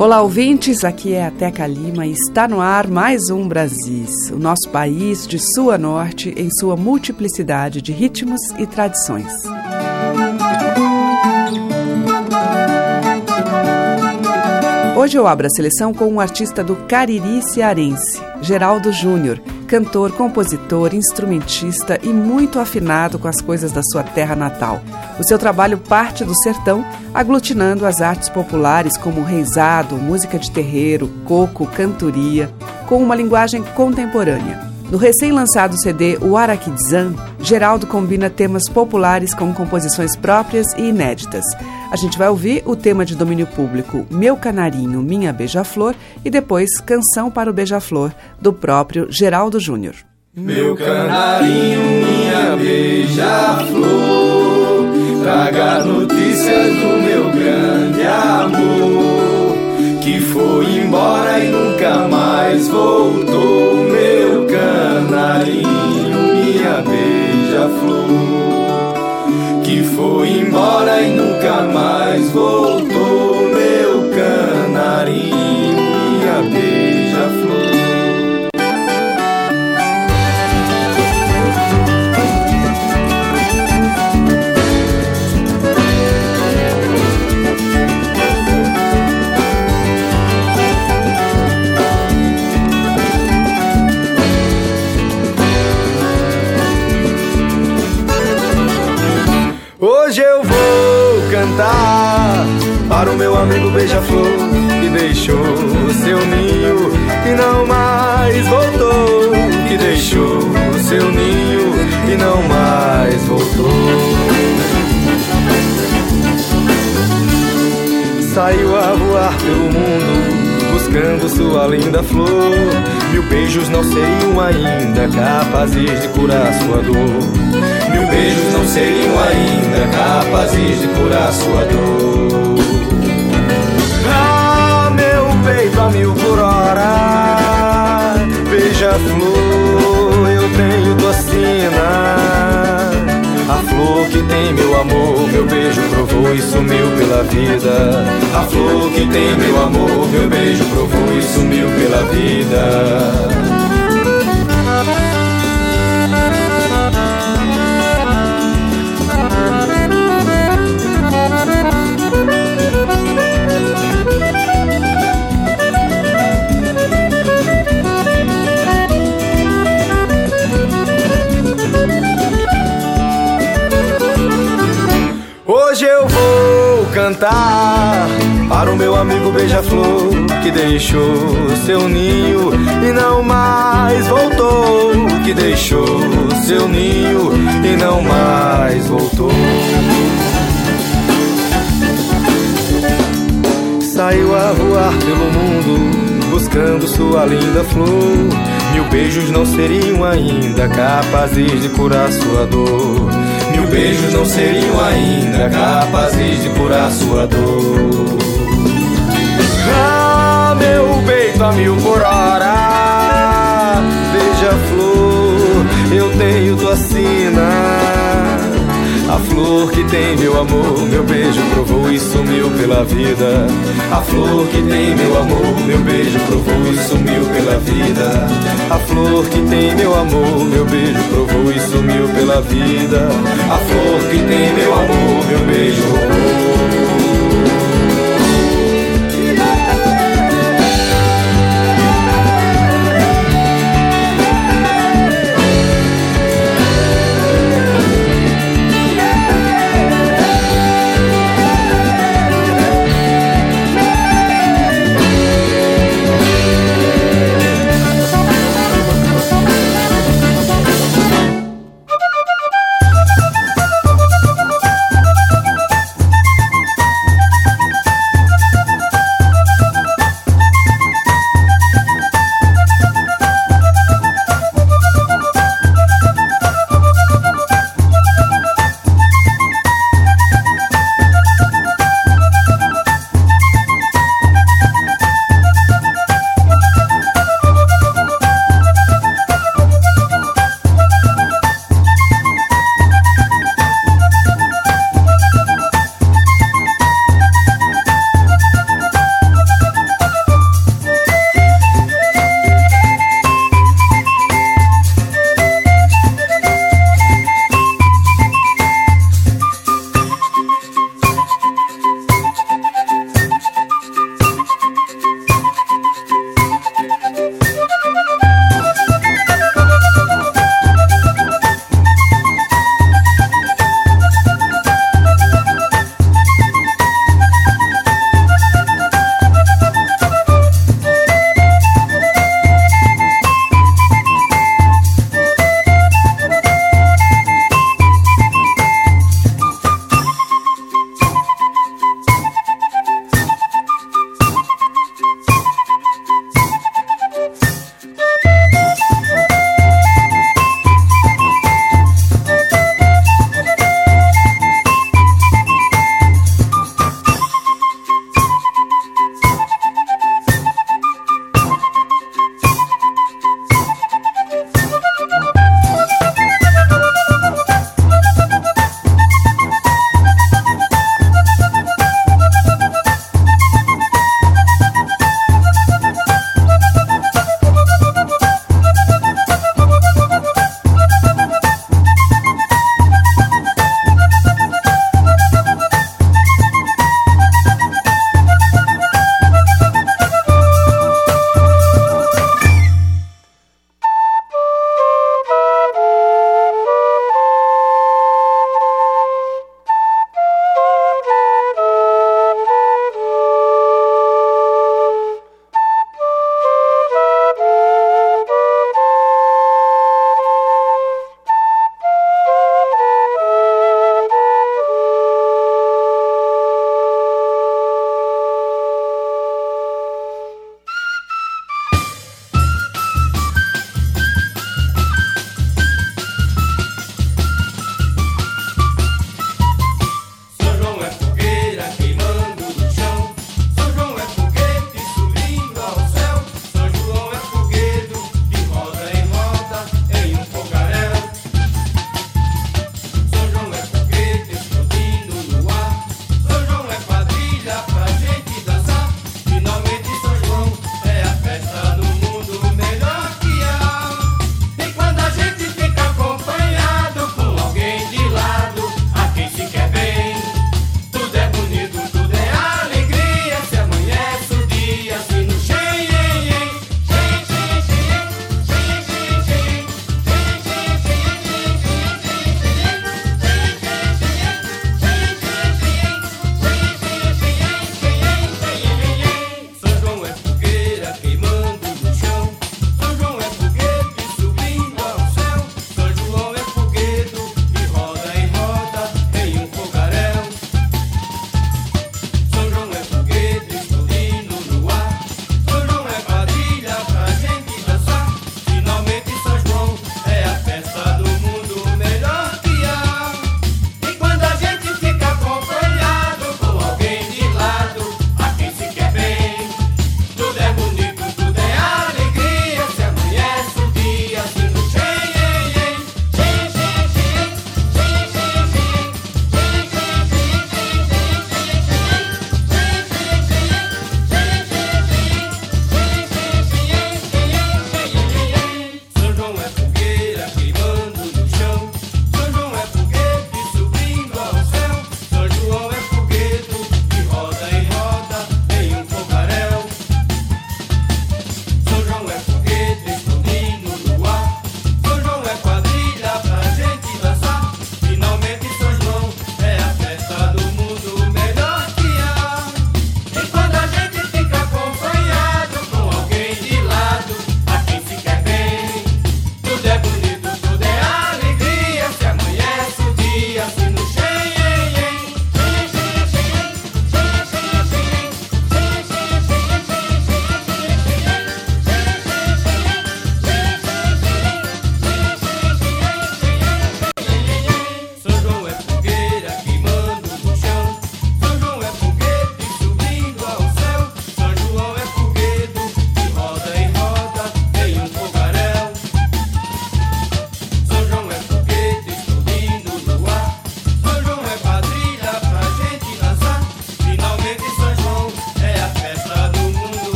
Olá, ouvintes. Aqui é a Teca Lima e está no ar mais um Brasis, o nosso país de sul a norte em sua multiplicidade de ritmos e tradições. Hoje eu abro a seleção com um artista do Cariri cearense, Geraldo Júnior, cantor, compositor, instrumentista e muito afinado com as coisas da sua terra natal. O seu trabalho parte do sertão, aglutinando as artes populares como reizado, música de terreiro, coco, cantoria, com uma linguagem contemporânea. No recém-lançado CD O Araquidzan, Geraldo combina temas populares com composições próprias e inéditas. A gente vai ouvir o tema de domínio público Meu Canarinho, Minha Beija-Flor e depois Canção para o Beija-Flor, do próprio Geraldo Júnior. Meu canarinho, minha beija-flor, traga notícias do meu grande amor, que foi embora e nunca mais voltou. Meu canarinho, minha beija-flor, que foi embora e nunca mais voltou. Meu canarinho, minha beija-flor. Beija-flor que deixou seu ninho e não mais voltou. Que deixou seu ninho e não mais voltou. Saiu a voar pelo mundo buscando sua linda flor. Mil beijos não seriam ainda capazes de curar sua dor. Mil beijos não seriam ainda capazes de curar sua dor. Mil por hora, beija-flor, eu tenho docina. A flor que tem meu amor, meu beijo provou e sumiu pela vida. A flor que tem meu amor, meu beijo provou e sumiu pela vida. Vou cantar para o meu amigo beija-flor que deixou seu ninho e não mais voltou. Que deixou seu ninho e não mais voltou. Saiu a voar pelo mundo buscando sua linda flor. Mil beijos não seriam ainda capazes de curar sua dor. Beijos não seriam ainda capazes de curar sua dor. Ah, meu peito a mil por hora, beija-flor, eu tenho tua sina. A flor que tem meu amor, meu beijo provou e sumiu pela vida. A flor que tem meu amor, meu beijo provou e sumiu pela vida. A flor que tem meu amor, meu beijo provou e sumiu pela vida. A flor que tem meu amor, meu beijo roubou.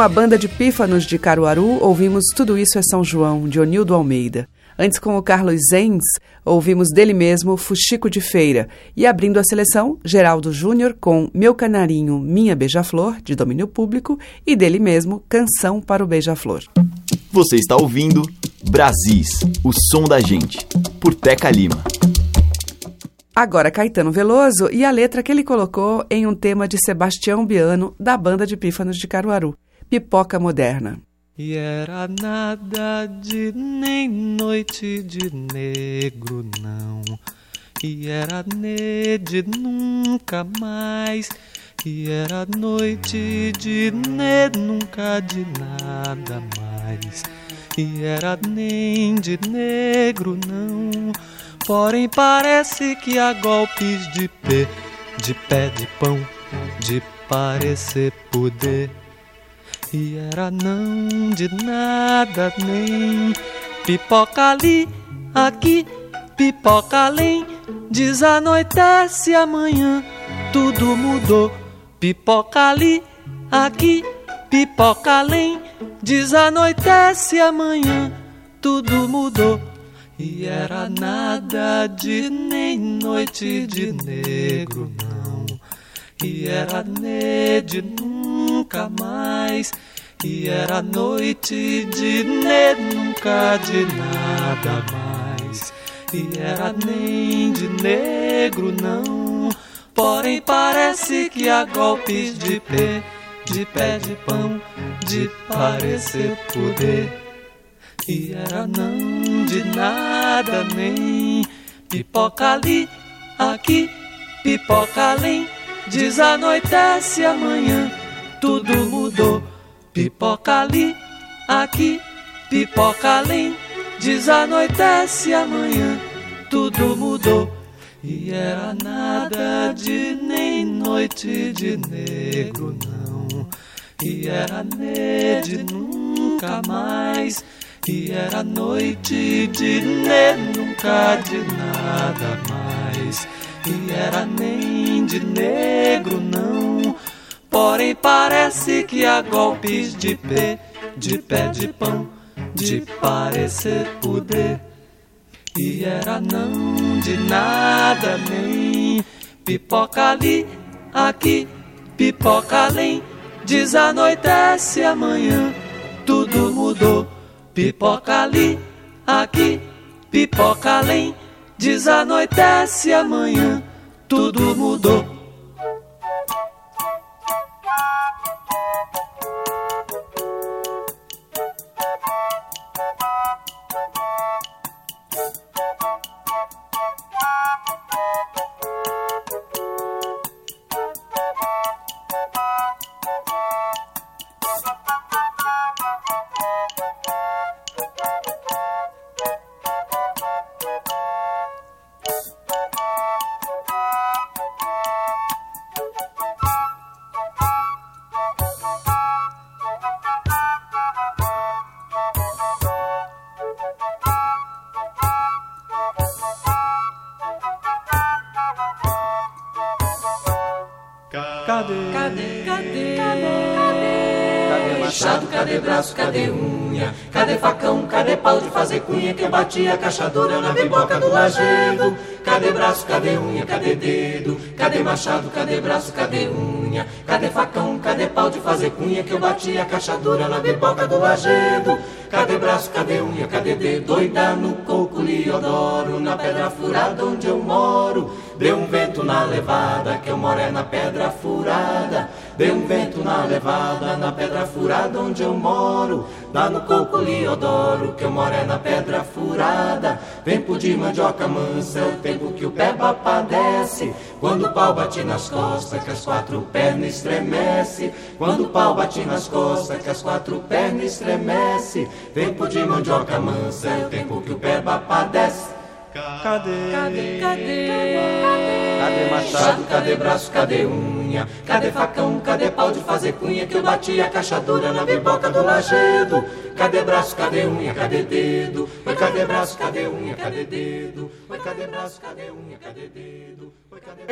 Com a banda de pífanos de Caruaru, ouvimos Tudo Isso é São João, de Onildo Almeida. Antes, com o Carlos Zenz, ouvimos dele mesmo Fuxico de Feira. E abrindo a seleção, Geraldo Júnior com Meu Canarinho, Minha Beija-Flor, de domínio público, e dele mesmo, Canção para o Beija-Flor. Você está ouvindo Brasis, o som da gente, por Teca Lima. Agora Caetano Veloso e a letra que ele colocou em um tema de Sebastião Biano, da banda de pífanos de Caruaru, Pipoca Moderna. E era nada de nem noite de negro, não. E era ne de nunca mais. E era noite de ne nunca de nada mais. E era nem de negro, não. Porém parece que há golpes de pé, de pé de pão, de parecer poder e era não de nada nem pipoca ali, aqui, pipoca além. Desanoitece amanhã, tudo mudou. Pipoca ali, aqui, pipoca além. Desanoitece amanhã, tudo mudou. E era nada de nem noite de negro, não. E era ne de nunca mais. E era noite de ne nunca de nada mais. E era nem de negro, não. Porém, parece que há golpes de pé, de pé de pão, de parecer poder. E era não de nada, nem pipoca ali, aqui, pipoca além. Desanoitece amanhã, tudo mudou. Pipoca ali, aqui, pipoca além. Desanoitece amanhã, tudo mudou. E era nada de nem noite de negro, não. E era ne de nunca mais. E era noite de ne nunca de nada mais. E era nem de negro, não. Porém, parece que há golpes de pé, de pé de pão, de parecer poder. E era não de nada, nem pipoca ali, aqui, pipoca além. Desanoitece amanhã, tudo mudou. Pipoca ali, aqui, pipoca além. Desanoitece amanhã, tudo mudou. Thank you. Fazer cunha? Que eu bati a cachadura na biboca do lajedo. Cadê braço? Cadê unha? Cadê dedo? Cadê machado? Cadê braço? Cadê unha? Cadê facão? Cadê pau de fazer cunha? Que eu bati a cachadura na biboca do lajedo. Cadê braço? Cadê unha? Cadê dedo? Doida no coco Liodoro, na pedra furada onde eu moro. Deu um vento na levada, que eu moro é na pedra furada. Deu um vento na levada, na pedra furada onde eu moro. Dá no coco Liodoro, que eu moro é na pedra furada. Tempo de mandioca mansa, é o tempo que o peba padece. Quando o pau bate nas costas, que as quatro pernas estremece. Quando o pau bate nas costas, que as quatro pernas estremece. Tempo de mandioca mansa, é o tempo que o peba padece. Cadê? Cadê? Cadê? Cadê machado? Cadê braço? Cadê Cadê facão? Cadê pau de fazer cunha? Que eu bati a cachadura na biboca do lajedo. Cadê braço? Cadê unha? Cadê dedo? Oi, cadê braço? Cadê unha? Cadê dedo? Oi, cadê braço? Cadê unha? Cadê dedo? Oi, cadê...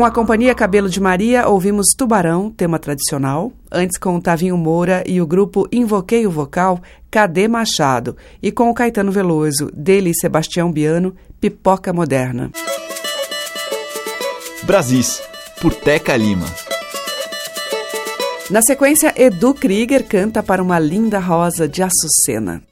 Com a companhia Cabelo de Maria, ouvimos Tubarão, tema tradicional. Antes, com o Tavinho Moura e o grupo Invoquei o Vocal, Cadê Machado? E com o Caetano Veloso, dele e Sebastião Biano, Pipoca Moderna. Brasis, por Teca Lima. Na sequência, Edu Krieger canta para uma linda rosa de açucena.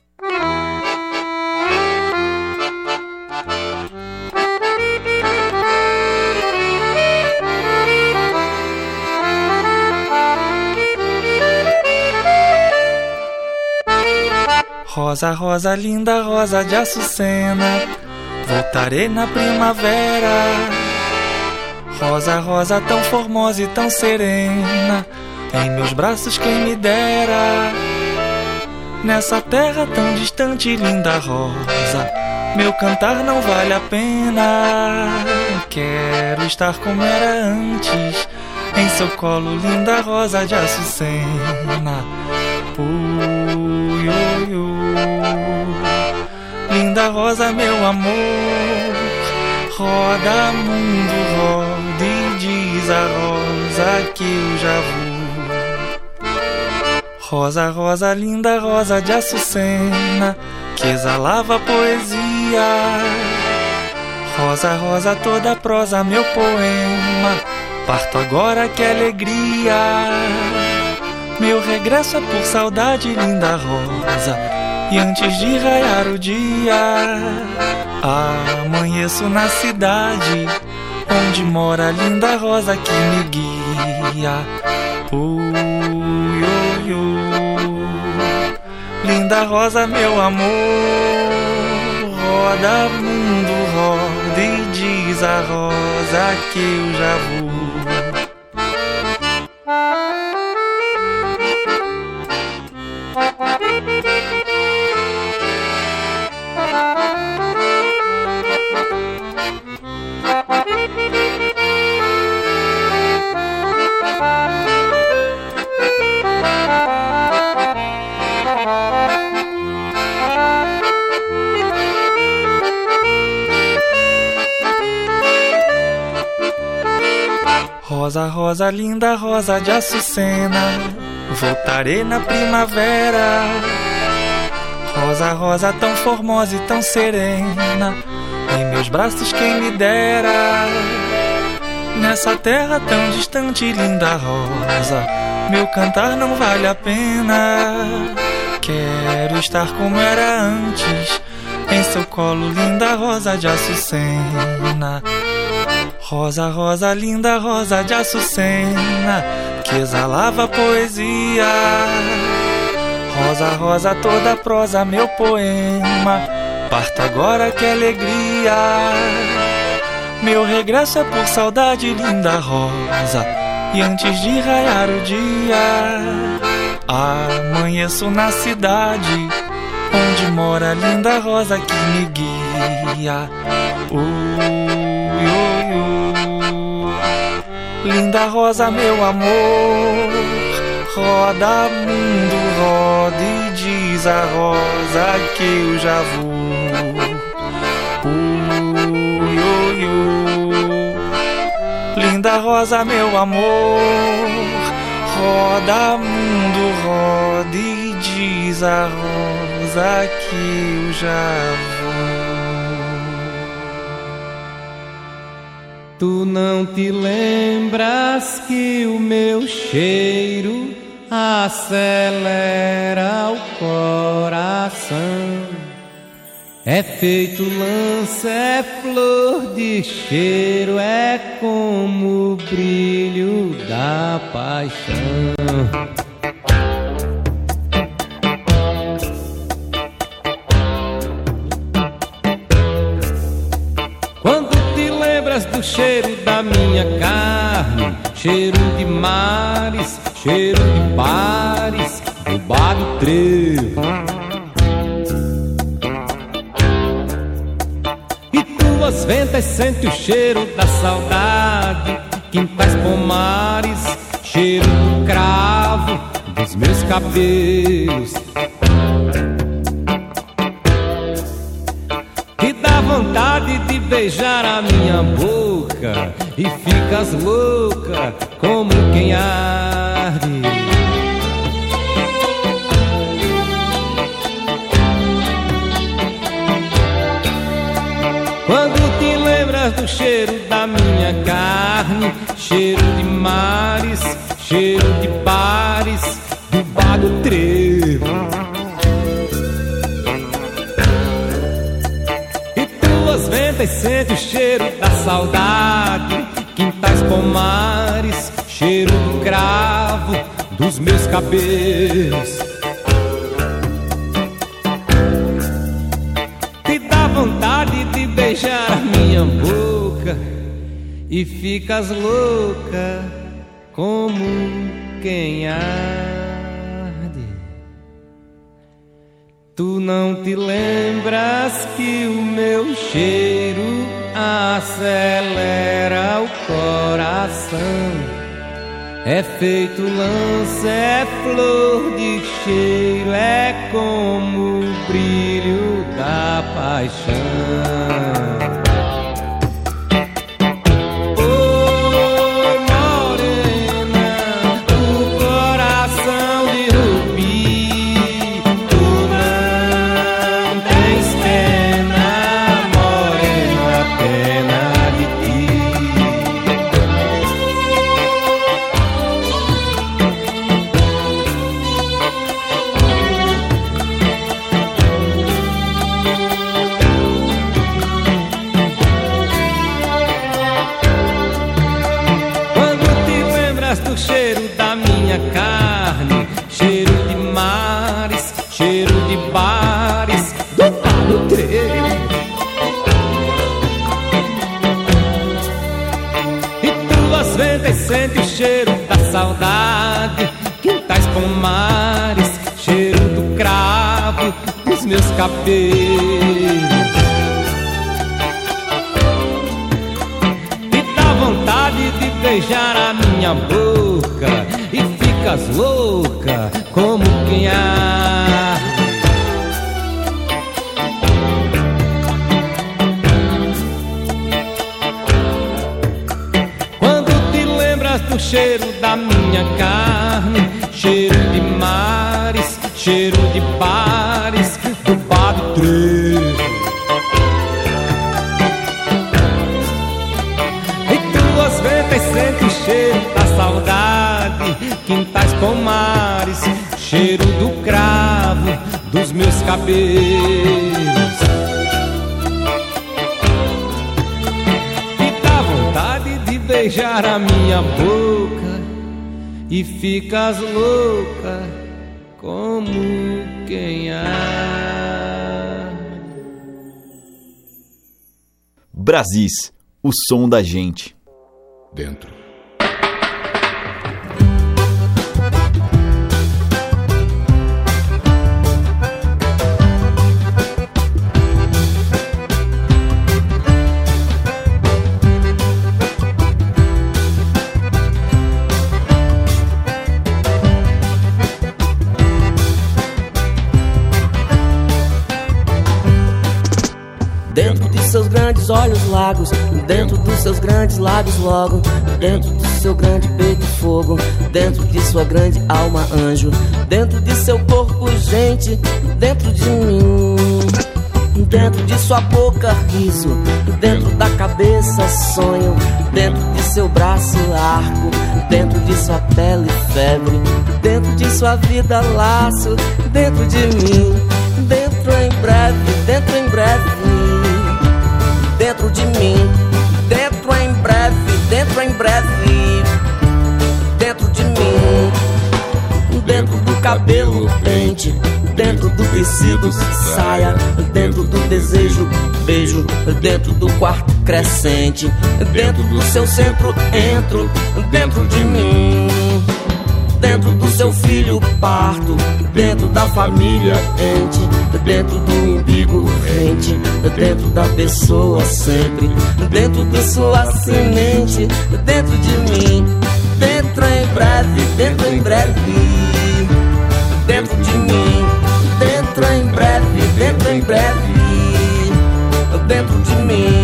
Rosa, rosa, linda rosa de açucena, voltarei na primavera. Rosa, rosa, tão formosa e tão serena, em meus braços quem me dera. Nessa terra tão distante, linda rosa, meu cantar não vale a pena. Quero estar como era antes, em seu colo, linda rosa de açucena. Linda rosa, meu amor. Roda mundo, roda e diz a rosa que eu já vou. Rosa, rosa, linda rosa de açucena, que exalava poesia. Rosa, rosa, toda prosa, meu poema. Parto agora, que alegria. Meu regresso é por saudade, linda rosa e antes de raiar o dia, amanheço na cidade onde mora a linda rosa que me guia. Ui, ui, ui. Linda rosa, meu amor, roda mundo, roda e diz a rosa que eu já vou. Rosa, linda rosa de açucena, voltarei na primavera. Rosa, rosa, tão formosa e tão serena, em meus braços quem me dera. Nessa terra tão distante, linda rosa, meu cantar não vale a pena. Quero estar como era antes, em seu colo, linda rosa de açucena. Rosa, rosa, linda rosa de açucena, que exalava poesia. Rosa, rosa, toda prosa, meu poema. Parto agora, que alegria. Meu regresso é por saudade, linda rosa. E antes de raiar o dia, amanheço na cidade onde mora a linda rosa que me guia. Uh, Linda rosa, meu amor, roda mundo, roda e diz a rosa que eu já vou. Ui. Linda rosa, meu amor, roda mundo, roda e diz a rosa que eu já vou. Tu não te lembras que o meu cheiro acelera o coração? É feito lança, é flor de cheiro, é como o brilho da paixão. Cheiro da minha carne, cheiro de mares, cheiro de bares, do bar do trevo. E tuas ventas sente o cheiro da saudade, quintais pomares, cheiro do cravo dos meus cabelos. Que dá vontade de beijar a minha boca e ficas louca como quem arde. Quando te lembras do cheiro da minha carne, cheiro de mares, cheiro de bares, do bar do trevo. Sente o cheiro da saudade, quintais pomares, cheiro do cravo dos meus cabelos. Te dá vontade de beijar a minha boca e ficas louca como quem arde. Tu não te lembras que o meu cheiro acelera o coração. É feito lança, é flor de cheiro, é como o brilho da paixão. Cabelos. E dá vontade de beijar a minha boca E ficas louca como quem arde Quando te lembras do cheiro da minha carne Cheiro da saudade Quintais pomares, cheiro do cravo dos meus cabelos. E dá vontade de beijar a minha boca E ficas louca como quem arde Brasis, o som da gente. Dentro olhos lagos, dentro dos seus grandes lábios logo, dentro do seu grande peito fogo, dentro de sua grande alma anjo, dentro de seu corpo gente, dentro de mim. Dentro de sua boca riso, dentro da cabeça sonho, dentro de seu braço arco, dentro de sua pele febre, dentro de sua vida laço, dentro de mim, dentro em breve, dentro em breve, dentro de mim, dentro em breve, dentro em breve, dentro de mim, dentro do cabelo pente, dentro do tecido saia, dentro do desejo beijo, dentro do quarto crescente, dentro do seu centro entro, dentro de mim. Dentro do seu filho parto, dentro da família ente, dentro do umbigo rente, dentro da pessoa sempre, dentro de sua semente, dentro de mim, dentro em breve, dentro em breve, dentro de mim, dentro em breve, dentro em breve, dentro de mim.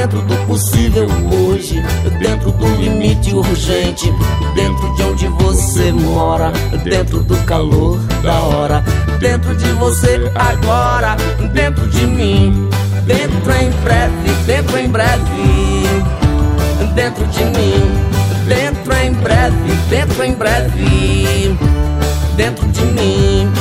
Dentro do possível hoje, dentro do limite urgente, dentro de onde você mora, dentro do calor da hora, dentro de você agora, dentro de mim, dentro em breve, dentro em breve, dentro de mim, dentro em breve, dentro em breve, dentro de mim.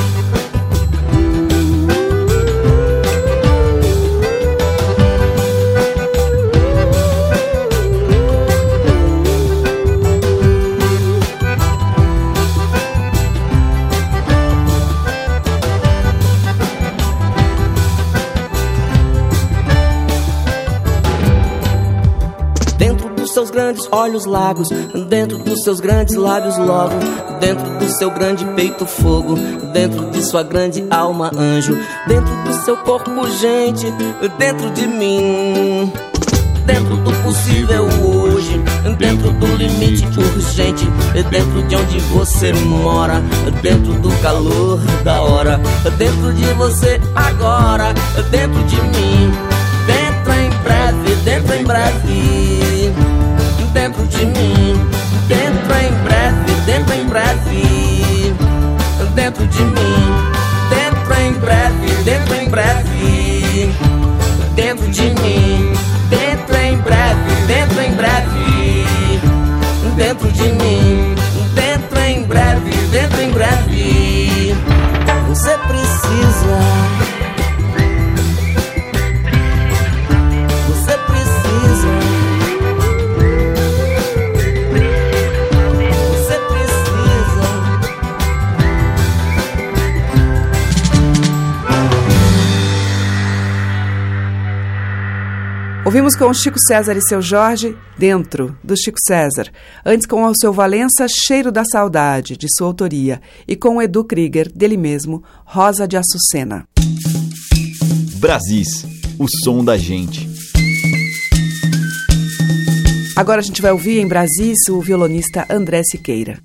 Grandes olhos lagos, dentro dos seus grandes lábios logo, dentro do seu grande peito fogo, dentro de sua grande alma anjo, dentro do seu corpo gente, dentro de mim. Dentro do possível hoje, dentro do limite urgente, dentro de onde você mora, dentro do calor da hora, dentro de você agora, dentro de mim, dentro em breve, dentro em breve de mim, dentro em breve, dentro em breve, dentro de mim, Ouvimos com o Chico César e seu Jorge, Dentro, do Chico César. Antes com o seu Valença, Cheiro da Saudade, de sua autoria. E com o Edu Krieger, dele mesmo, Rosa de Açucena. Brasis, o som da gente. Agora a gente vai ouvir em Brasis o violonista André Siqueira.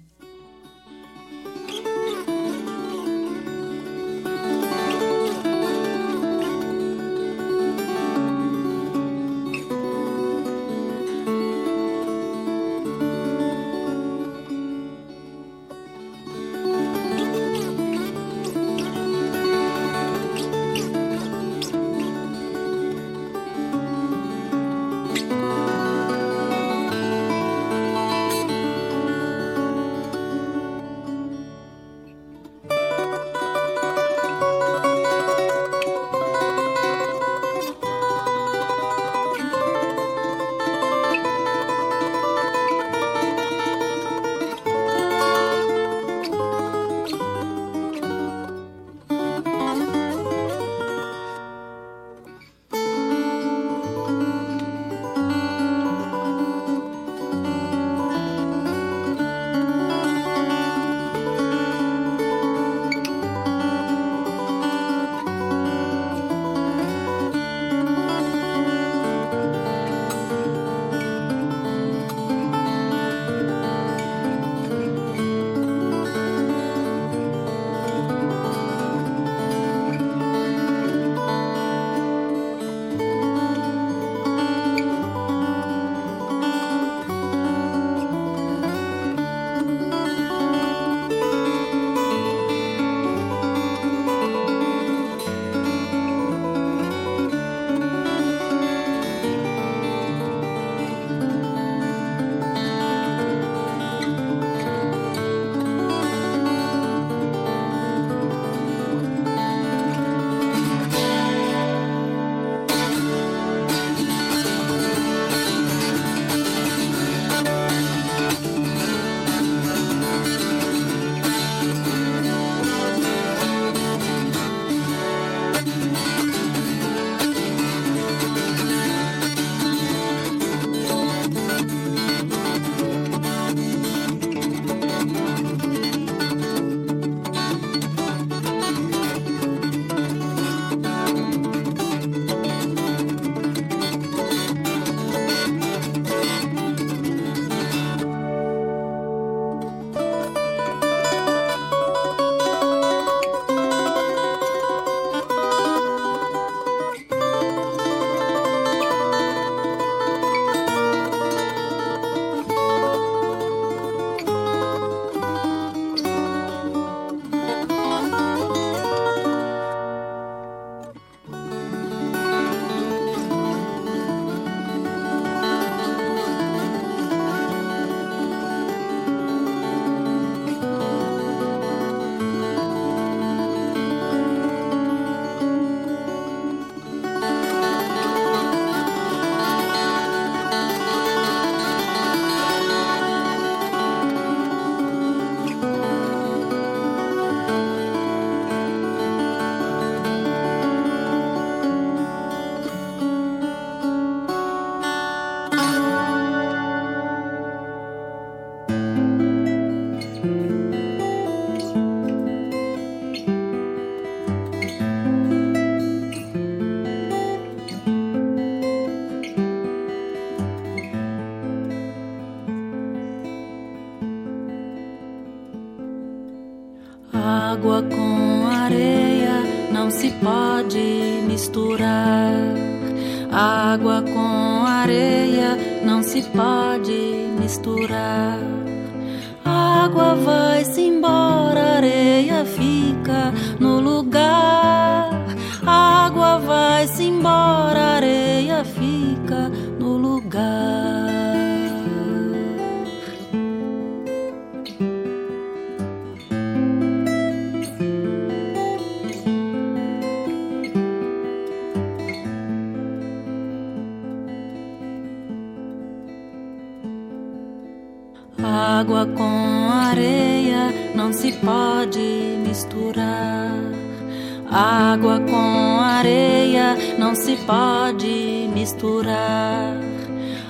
Água com areia não se pode misturar.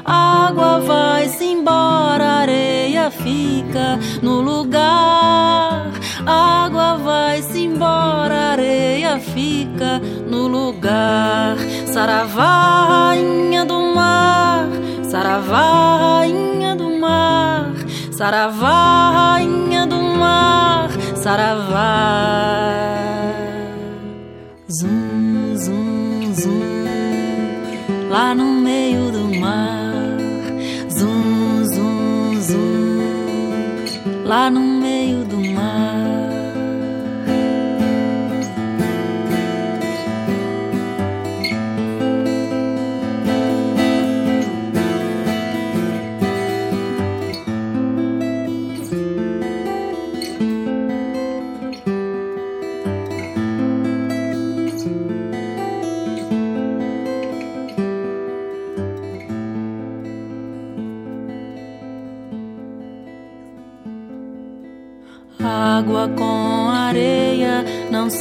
Água vai-se embora, areia fica no lugar. Água vai-se embora, areia fica no lugar. Saravá, rainha do mar, saravá, rainha do mar. Saravá, rainha do mar, saravá. Zum, zum, zum, lá no meio do mar. Zum, zum, zum, lá no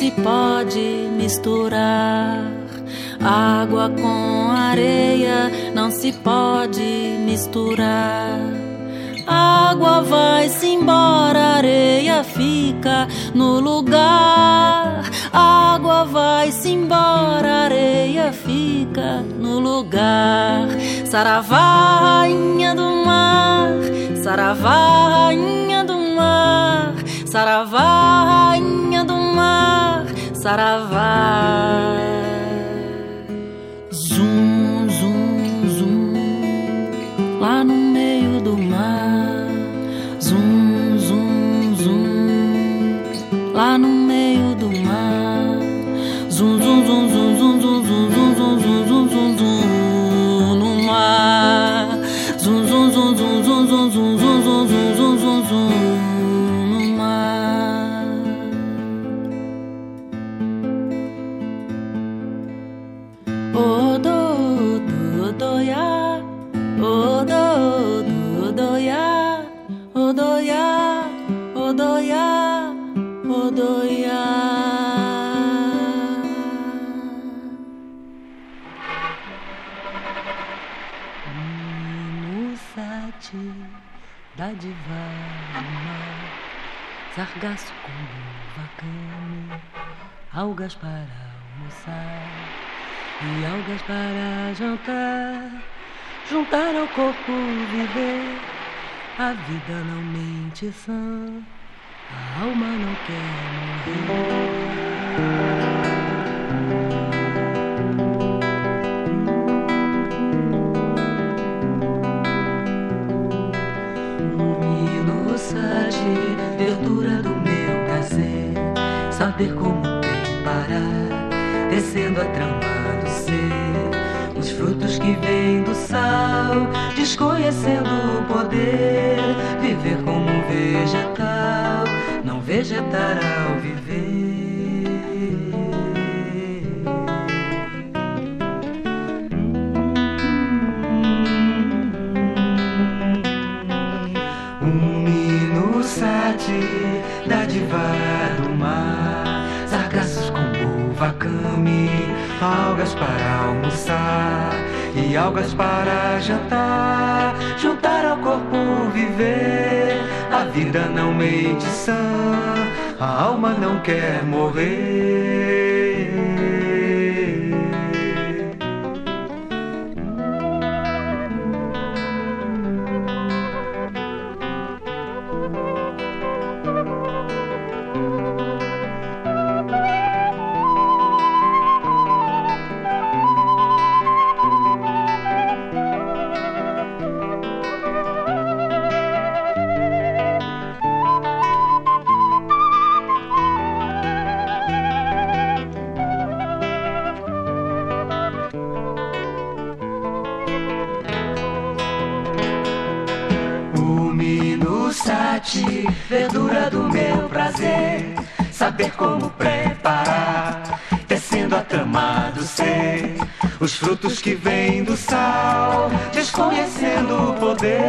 se pode misturar. Água com areia não se pode misturar. Água vai-se embora, areia fica no lugar. Água vai-se embora, areia fica no lugar. Saravá, rainha do mar, saravá, rainha do mar. Saravá, rainha saravá. Zum, zum, zum, lá no meio do mar. Algas para almoçar e algas para jantar. Juntar ao corpo viver, a vida não mente sã, a alma não quer morrer. Verdura do meu prazer, saber como descendo a trama do ser, os frutos que vêm do sal, desconhecendo o poder, viver como um vegetal, não vegetar ao viver. Da diva Algas para almoçar E algas para jantar. Juntar ao corpo viver. A vida não mente sã A alma não quer morrer como preparar, tecendo a trama do ser, os frutos que vêm do sal, desconhecendo o poder,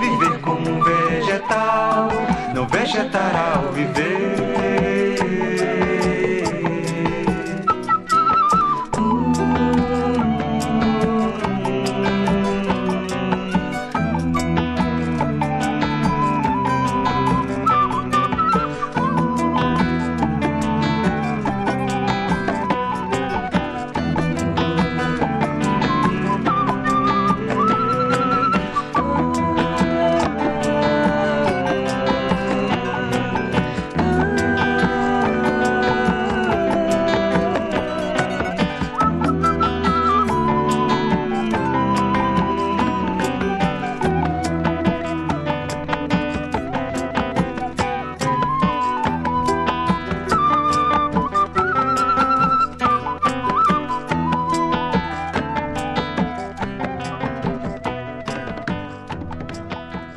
viver como um vegetal, não vegetar ao viver.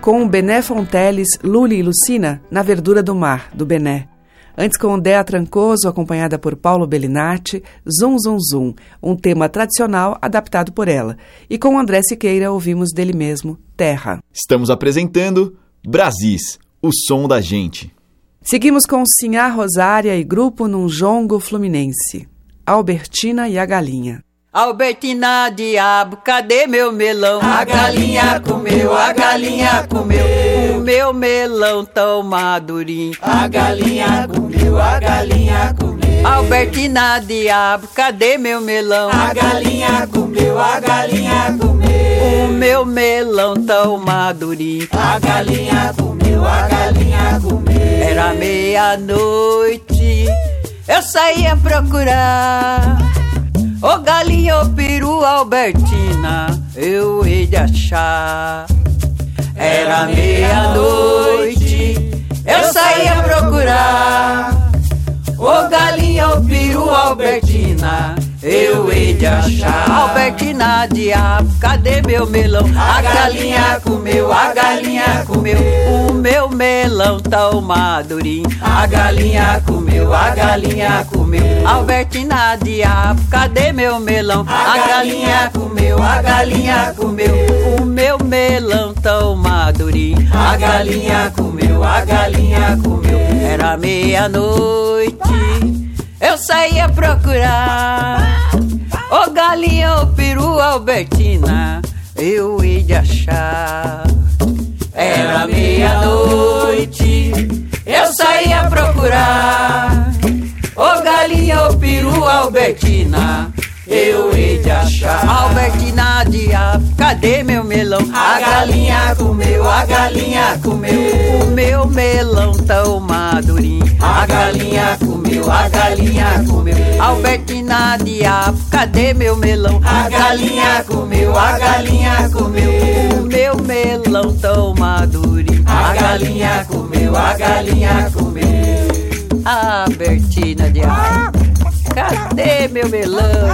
Com Bené Fonteles, Luli e Lucina na Verdura do Mar, do Bené. Antes com Dea Trancoso, acompanhada por Paulo Bellinati, Zum Zum Zum, um tema tradicional adaptado por ela. E com André Siqueira ouvimos dele mesmo, Terra. Estamos apresentando Brasis, o som da gente. Seguimos com Sinhá Rosária e grupo num jongo fluminense. Albertina e a Galinha. Albertina, diabo, cadê meu melão? A galinha comeu, a galinha comeu. O meu melão tão madurinho. A galinha comeu, a galinha comeu. Albertina, diabo, cadê meu melão? A galinha comeu, a galinha comeu. O meu melão tão madurinho. A galinha comeu, a galinha comeu. Era meia-noite, eu saía procurar. Ô galinha, ô peru, Albertina, eu hei de achar. Era meia-noite, eu saí a procurar. Ô galinha, ô peru, Albertina, eu hei de achar. Albertina, diabo, cadê meu melão? A galinha comeu, a galinha comeu. O meu melão tão madurinho. A galinha comeu, a galinha comeu. Albertina, diabo, cadê meu melão? A galinha comeu, a galinha comeu. O meu melão tão madurinho. A galinha comeu, a galinha comeu. Era meia-noite, eu saía procurar. Ô galinha, ô peru, Albertina, eu de achar. Era meia-noite, eu saía procurar. Ô galinha, ô peru, Albertina, eu hei de achar. Albertina, diabo, cadê meu melão? A galinha comeu, a galinha comeu. O meu melão tão madurinho. A galinha comeu, a galinha comeu. Albertina, diabo, cadê meu melão? A galinha comeu, a galinha comeu. O meu melão tão madurinho. A galinha comeu, a galinha comeu. Ah, Bertina, diabo, cadê meu melão?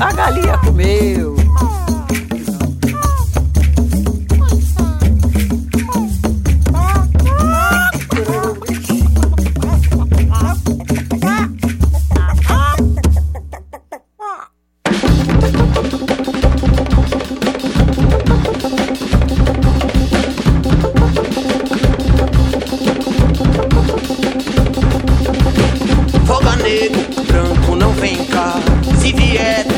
A galinha comeu. Foga negro, branco não vem cá. Se vier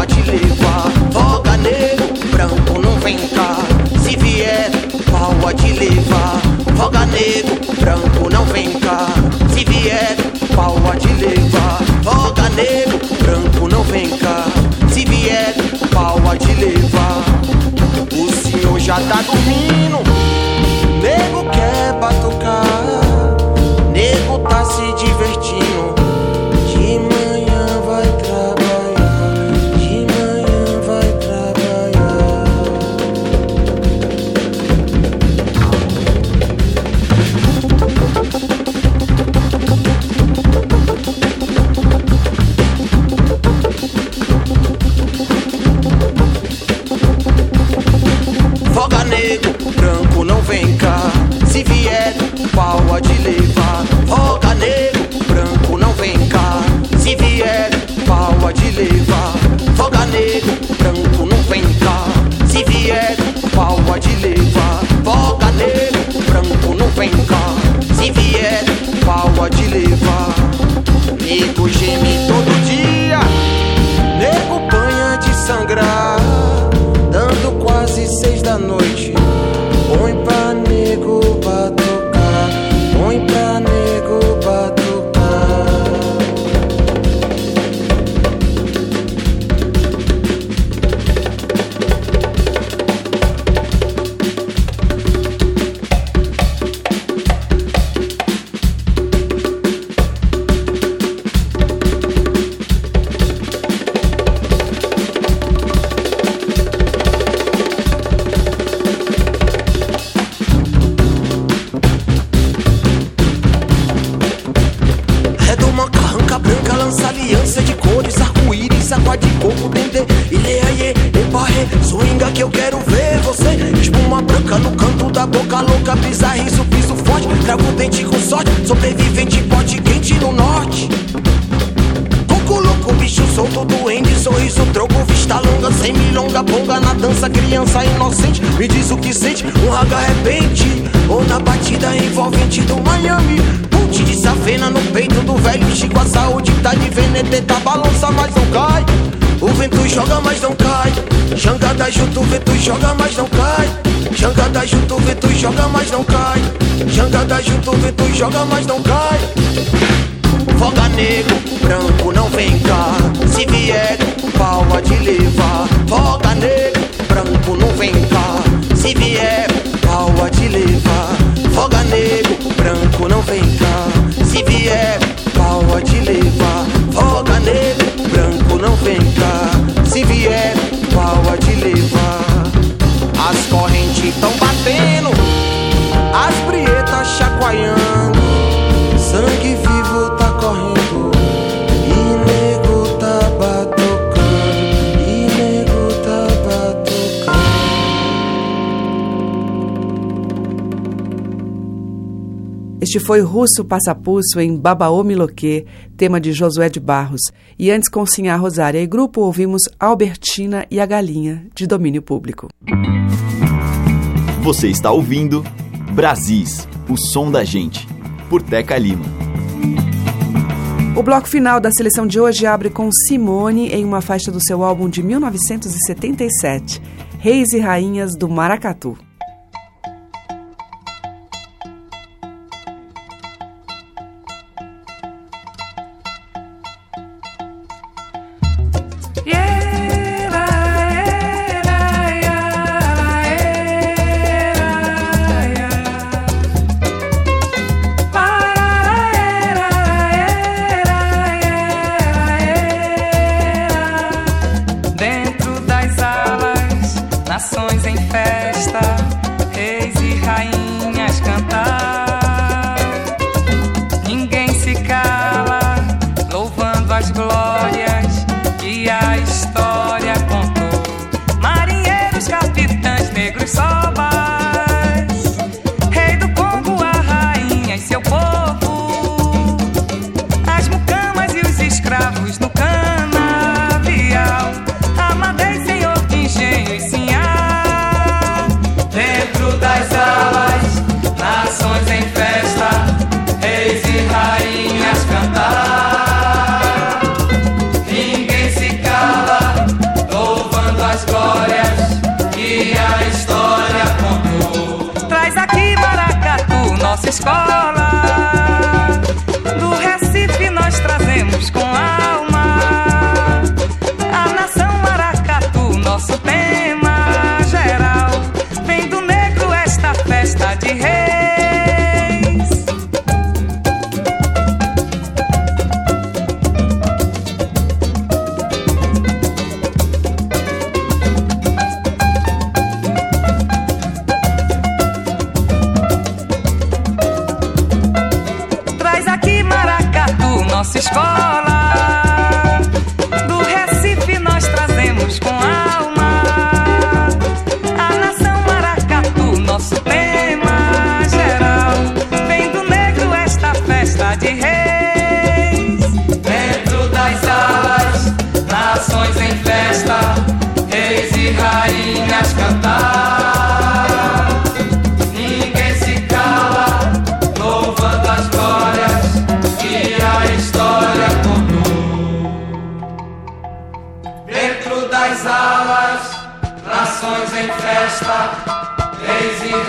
pode levar. Voga negro, branco não vem cá. Se vier, pau pode levar. Voga negro, branco não vem cá. Se vier, pau pode levar. Voga negro, branco não vem cá. Se vier, pau pode levar. O senhor já tá dormindo. Boca louca, bizarriço, piso forte, cravo dente com sorte, sobrevivente, pote quente no norte. Coco louco, bicho solto, duende, sorriso, troco, vista longa, sem milonga, ponga na dança, criança inocente. Me diz o que sente, um raga repente, ou na batida envolvente do Miami. Ponte de safena no peito do velho Chico, a saúde tá de veneteta, balança, mas não cai. O vento joga, mas não cai. Jangada junto, o vento joga, mas não cai. Jangada junto, vento joga, mas não cai. Jangada junto, vento joga, mas não cai. Foga negro, branco, não vem cá. Se vier, pau a de levar. Foga negro, branco, não vem cá. Se vier, pau a de levar. Foga negro, branco, não vem cá. Se vier, pau a de levar. Foga negro, correntes tão batendo, as prietas chacoalhando. Sangue vivo tá correndo E nego tá batucando E nego tá batucando Este foi Russo Passapusso em Babaô Miloquê, tema de Josué de Barros. E antes, com Sinhá Rosária e grupo, ouvimos Albertina e a Galinha, de domínio público. Você está ouvindo Brasis, o som da gente, por Teca Lima. O bloco final da seleção de hoje abre com Simone em uma faixa do seu álbum de 1977, Reis e Rainhas do Maracatu. Dentro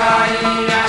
Rainha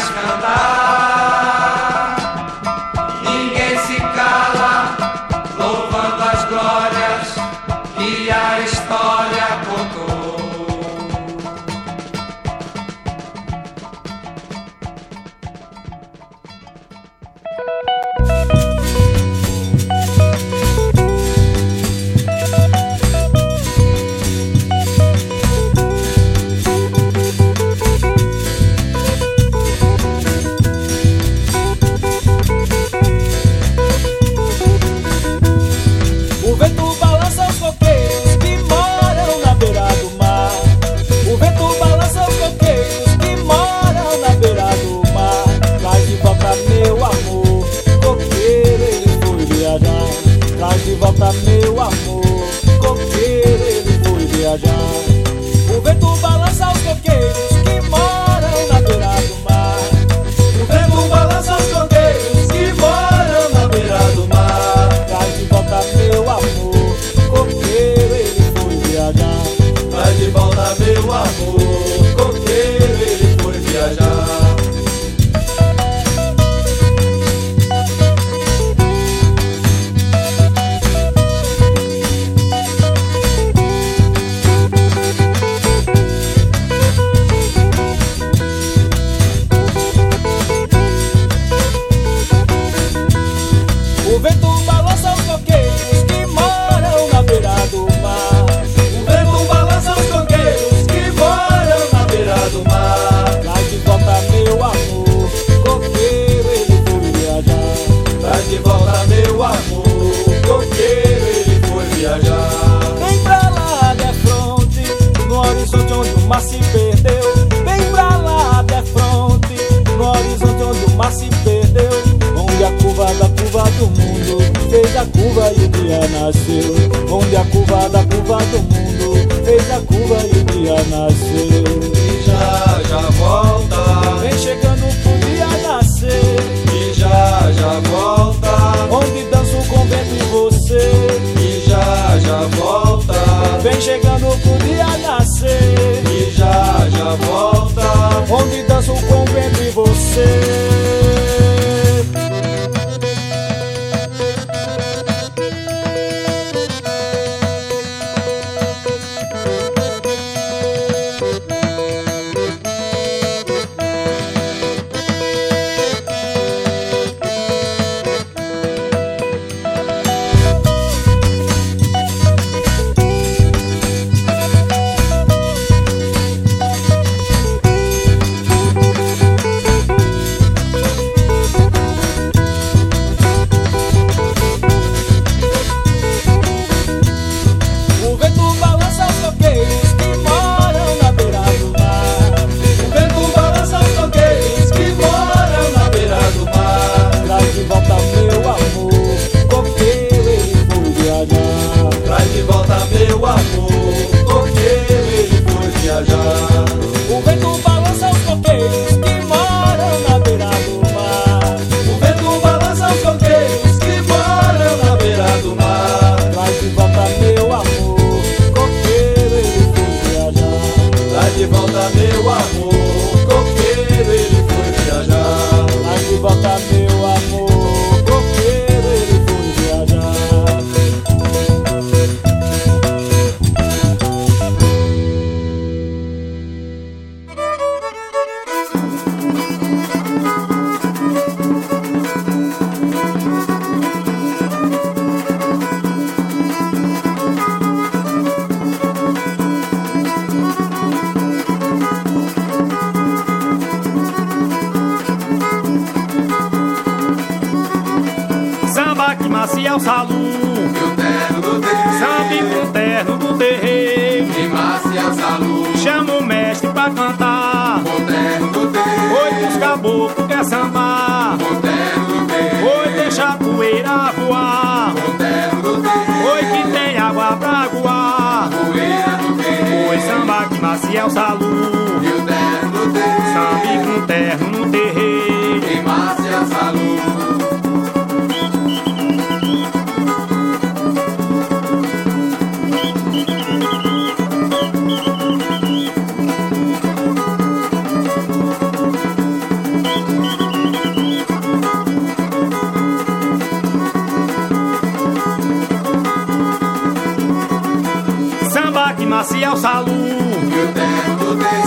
Salu.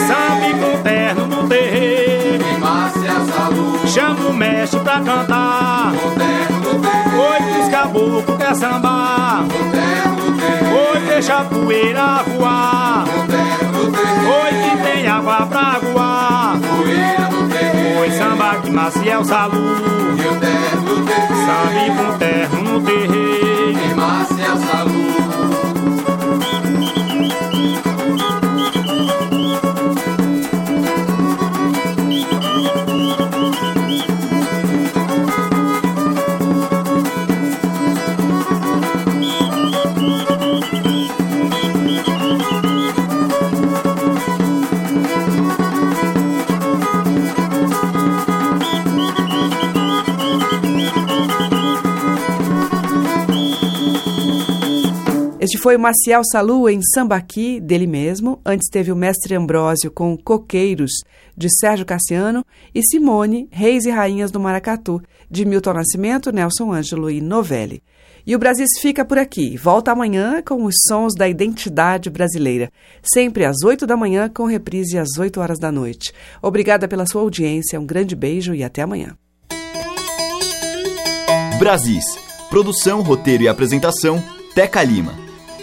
Sabe com terno no terreiro. Chama o mestre pra cantar. Oi, os caboclos quer sambar. Oi, deixa a poeira voar. Oi, que tem água pra voar. Oi, samba que Maciel Salu. E é o. Sabe com terno no terreiro. E Márcia Salu. foi Maciel Salu em Sambaqui, dele mesmo. Antes teve o Mestre Ambrósio com Coqueiros, de Sérgio Cassiano. E Simone, Reis e Rainhas do Maracatu, de Milton Nascimento, Nelson Ângelo e Novelli. E o Brasis fica por aqui. Volta amanhã com os sons da identidade brasileira. Sempre às 8 da manhã, com reprise às 8 horas da noite. Obrigada pela sua audiência, um grande beijo e até amanhã. Brasis. Produção, roteiro e apresentação, Teca Lima.